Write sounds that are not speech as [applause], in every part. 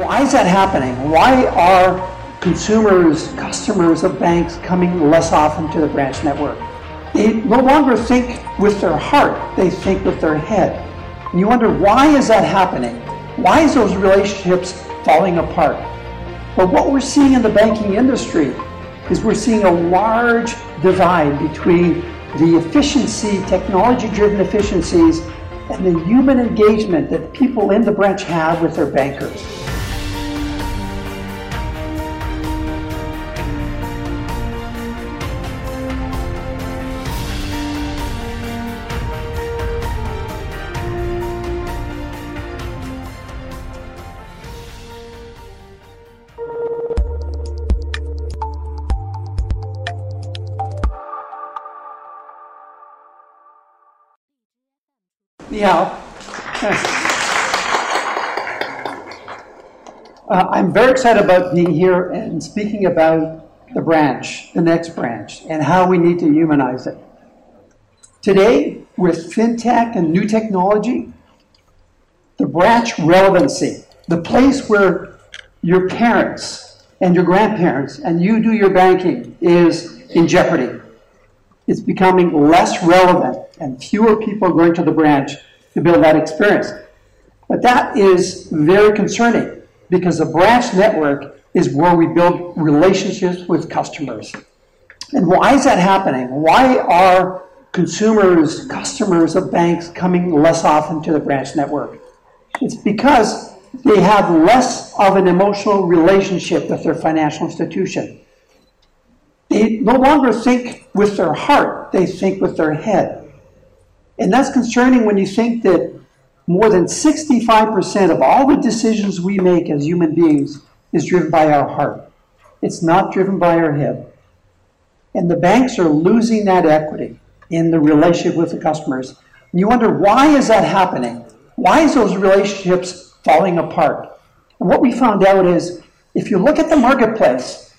Why is that happening? Why are consumers, customers of banks coming less often to the branch network? They no longer think with their heart, they think with their head. And you wonder why is that happening? Why is those relationships falling apart? But what we're seeing in the banking industry is we're seeing a large divide between the efficiency, technology-driven efficiencies, and the human engagement that people in the branch have with their bankers. Yeah. [laughs] Uh, I'm very excited about being here and speaking about the branch, the next branch, and how we need to humanize it. Today, with fintech and new technology, the branch relevancy, the place where your parents and your grandparents and you do your banking is in jeopardy. It's becoming less relevant and fewer people are going to the branch to build that experience. But that is very concerning because the branch network is where we build relationships with customers. And why is that happening? Why are consumers, customers of banks coming less often to the branch network? It's because they have less of an emotional relationship with their financial institution. They no longer think with their heart, they think with their head. And that's concerning when you think that more than 65% of all the decisions we make as human beings is driven by our heart. It's not driven by our head. And the banks are losing that equity in the relationship with the customers. And you wonder why is that happening? Why is those relationships falling apart? And what we found out is if you look at the marketplace,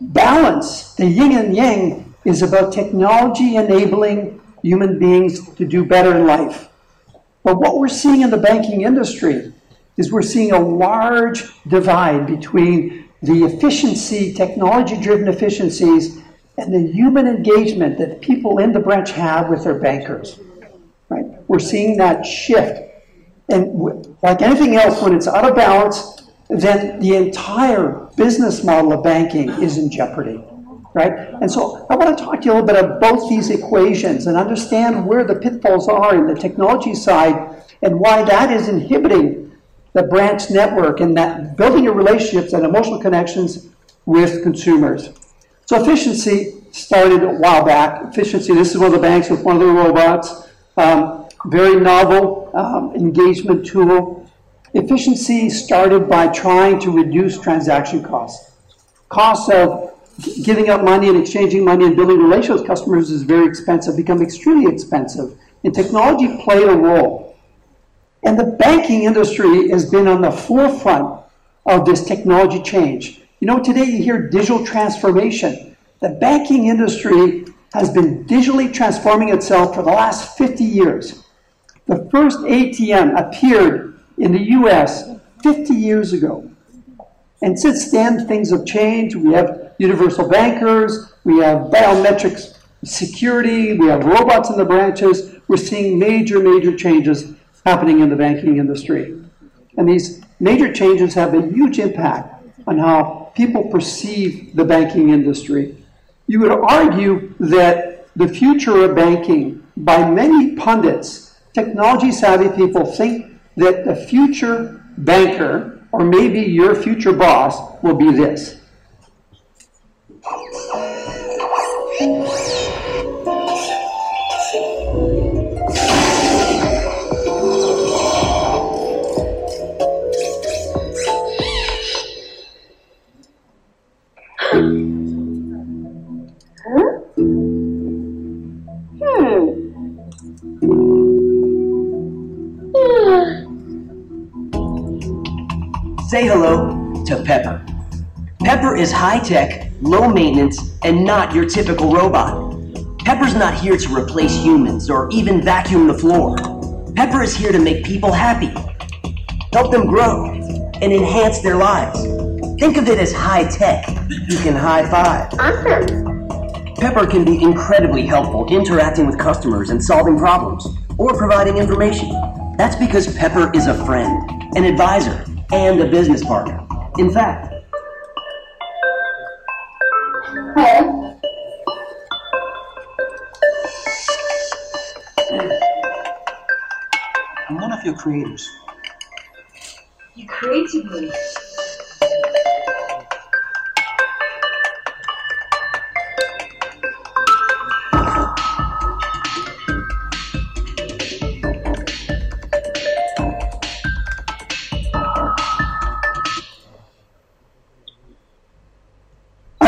balance, the yin and yang, is about technology enabling human beings to do better in life. But what we're seeing in the banking industry is we're seeing a large divide between the efficiency, technology driven efficiencies, and the human engagement that people in the branch have with their bankers. Right? We're seeing that shift. And like anything else, when it's out of balance, then the entire business model of banking is in jeopardy right? And so I want to talk to you a little bit about both these equations and understand where the pitfalls are in the technology side and why that is inhibiting the branch network and that building your relationships and emotional connections with consumers. So efficiency started a while back. Efficiency, this is one of the banks with one of the robots. Um, very novel um, engagement tool. Efficiency started by trying to reduce transaction costs. Costs of giving up money and exchanging money and building relations with customers is very expensive, become extremely expensive. And technology played a role. And the banking industry has been on the forefront of this technology change. You know, today you hear digital transformation. The banking industry has been digitally transforming itself for the last 50 years. The first ATM appeared in the US 50 years ago. And since then, things have changed. We have universal bankers, we have biometrics security, we have robots in the branches. We're seeing major, major changes happening in the banking industry. And these major changes have a huge impact on how people perceive the banking industry. You would argue that the future of banking, by many pundits, technology savvy people think that the future banker or maybe your future boss will be this. Hmm. Hmm. [sighs] Say hello to Pepper. Pepper is high tech, low maintenance, and not your typical robot. Pepper's not here to replace humans or even vacuum the floor. Pepper is here to make people happy, help them grow, and enhance their lives. Think of it as high tech. You can high five. Awesome. Pepper can be incredibly helpful interacting with customers and solving problems or providing information. That's because Pepper is a friend, an advisor, and a business partner. In fact, I'm one of your creators. You created me.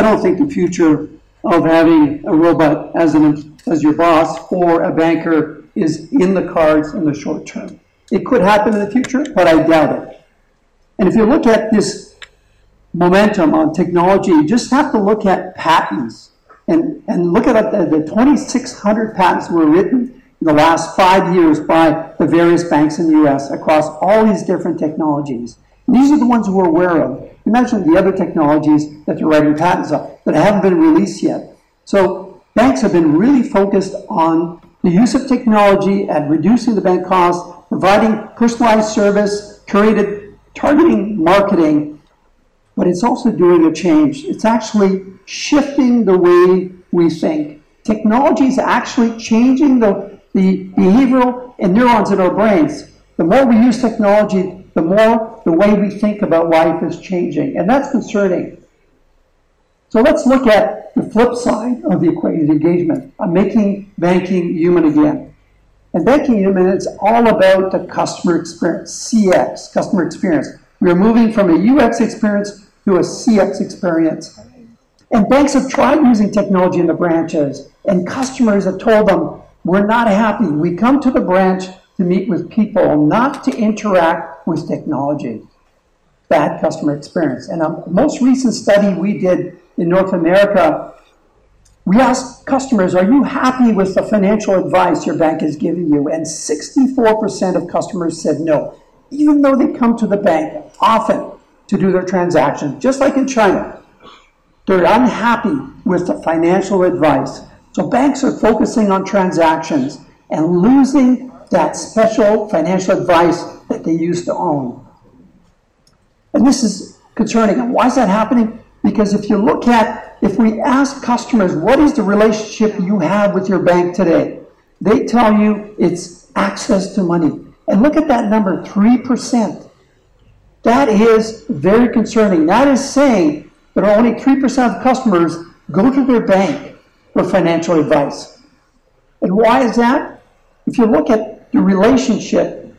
I don't think the future of having a robot as an as your boss or a banker is in the cards in the short term. It could happen in the future, but I doubt it. And if you look at this momentum on technology, you just have to look at patents and, and look at the, the 2,600 patents were written in the last five years by the various banks in the US across all these different technologies. These are the ones we're aware of. Imagine the other technologies that they're writing patents on that haven't been released yet. So banks have been really focused on the use of technology and reducing the bank costs, providing personalized service, curated targeting marketing, but it's also doing a change. It's actually shifting the way we think. Technology is actually changing the, the behavioral and neurons in our brains. The more we use technology, the more the way we think about life is changing. And that's concerning. So let's look at the flip side of the equation, engagement, on making banking human again. And banking human is all about the customer experience, CX, customer experience. We are moving from a UX experience to a CX experience. And banks have tried using technology in the branches, and customers have told them, we're not happy. We come to the branch to meet with people, not to interact with technology. Bad customer experience. And a most recent study we did in North America, we asked customers, are you happy with the financial advice your bank is giving you? And 64% of customers said no, even though they come to the bank often to do their transactions, just like in China. They're unhappy with the financial advice. So banks are focusing on transactions and losing that special financial advice that they used to own. And this is concerning. And why is that happening? Because if you look at, if we ask customers, what is the relationship you have with your bank today? They tell you it's access to money. And look at that number, 3%. That is very concerning. That is saying that only 3% of customers go to their bank for financial advice. And why is that? If you look at the relationship,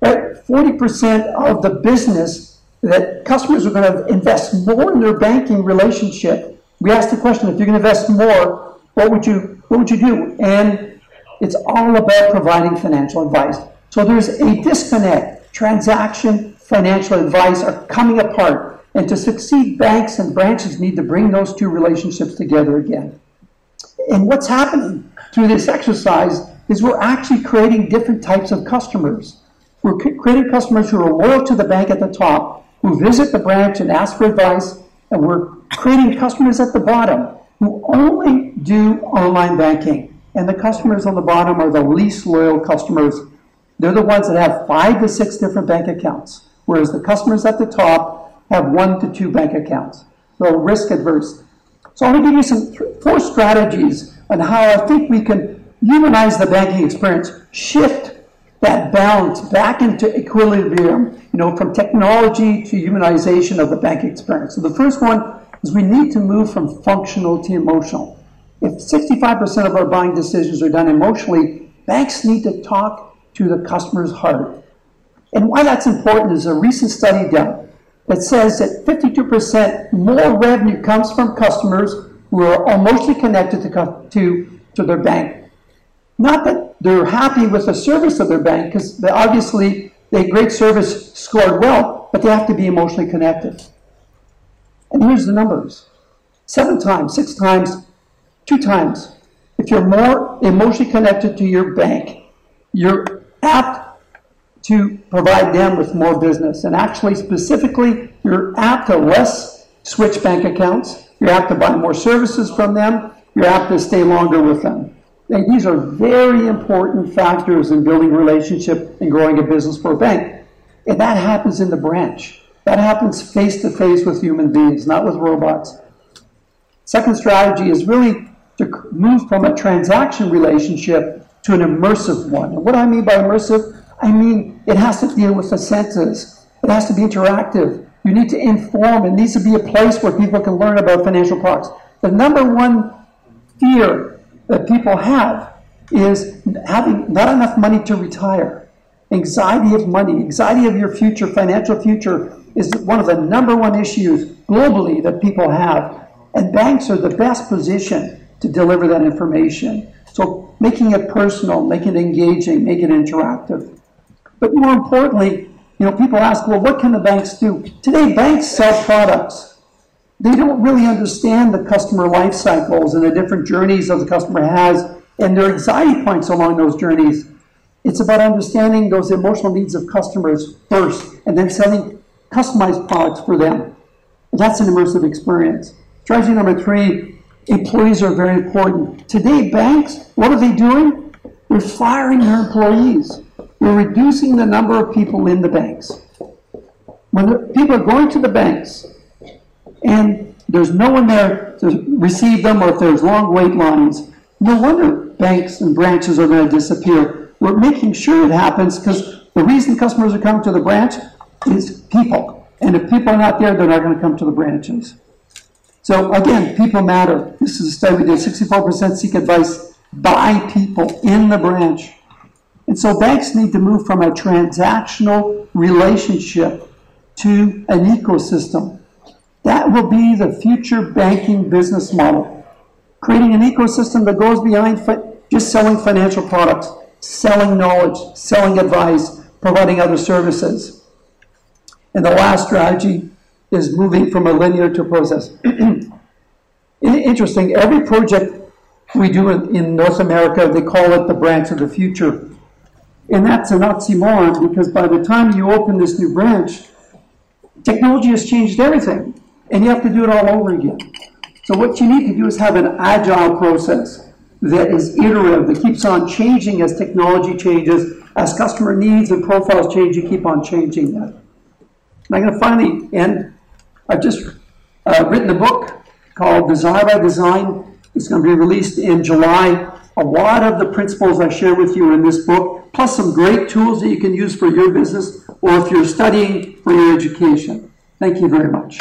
right, 40% of the business that customers are going to invest more in their banking relationship. We asked the question, if you're going to invest more, what would you what would you do? And it's all about providing financial advice. So there's a disconnect. Transaction, financial advice are coming apart. And to succeed, banks and branches need to bring those two relationships together again. And what's happening through this exercise is we're actually creating different types of customers. We're creating customers who are loyal to the bank at the top, who visit the branch and ask for advice, and we're creating customers at the bottom who only do online banking. And the customers on the bottom are the least loyal customers. They're the ones that have five to six different bank accounts, whereas the customers at the top have one to two bank accounts. So risk adverse. So I'm going to give you some four strategies on how I think we can humanize the banking experience, shift that balance back into equilibrium, you know, from technology to humanization of the banking experience. So the first one is we need to move from functional to emotional. If 65% of our buying decisions are done emotionally, banks need to talk to the customer's heart. And why that's important is a recent study done that says that 52% more revenue comes from customers who are emotionally connected to, to, to their bank. Not that they're happy with the service of their bank because obviously they great service scored well, but they have to be emotionally connected. And here's the numbers seven times, six times, two times. If you're more emotionally connected to your bank, you're apt to provide them with more business. And actually, specifically, you're apt to less switch bank accounts, you're apt to buy more services from them, you're apt to stay longer with them. These are very important factors in building relationship and growing a business for a bank. And that happens in the branch. That happens face to face with human beings, not with robots. Second strategy is really to move from a transaction relationship to an immersive one. And what I mean by immersive, I mean it has to deal with the senses. It has to be interactive. You need to inform. It needs to be a place where people can learn about financial products. The number one fear that people have is having not enough money to retire. Anxiety of money, anxiety of your future, financial future, is one of the number one issues globally that people have. And banks are the best position to deliver that information. So making it personal, making it engaging, making it interactive. But more importantly, you know, people ask, well, what can the banks do? Today, banks sell products. They don't really understand the customer life cycles and the different journeys that the customer has and their anxiety points along those journeys. It's about understanding those emotional needs of customers first and then selling customized products for them. That's an immersive experience. Strategy number three employees are very important. Today, banks, what are they doing? They're firing their employees. They're reducing the number of people in the banks. When people are going to the banks and there's no one there to receive them, or if there's long wait lines, no wonder banks and branches are going to disappear. We're making sure it happens because the reason customers are coming to the branch is people. And if people are not there, they're not going to come to the branches. So again, people matter. This is a study we did. 64% seek advice by people in the branch. And so banks need to move from a transactional relationship to an ecosystem. That will be the future banking business model. Creating an ecosystem that goes behind just selling financial products, selling knowledge, selling advice, providing other services. And the last strategy is moving from a linear to a process. [clears throat] Interesting, every project we do in, in, North America, they call it the branch of the future. And that's an oxymoron because by the time you open this new branch, technology has changed everything. And you have to do it all over again. So what you need to do is have an agile process that is iterative, that keeps on changing as technology changes, as customer needs and profiles change, you keep on changing that. And I'm going to finally end I've just uh, written a book called Desire by Design. It's going to be released in July. A lot of the principles I share with you in this book, plus some great tools that you can use for your business or if you're studying for your education. Thank you very much.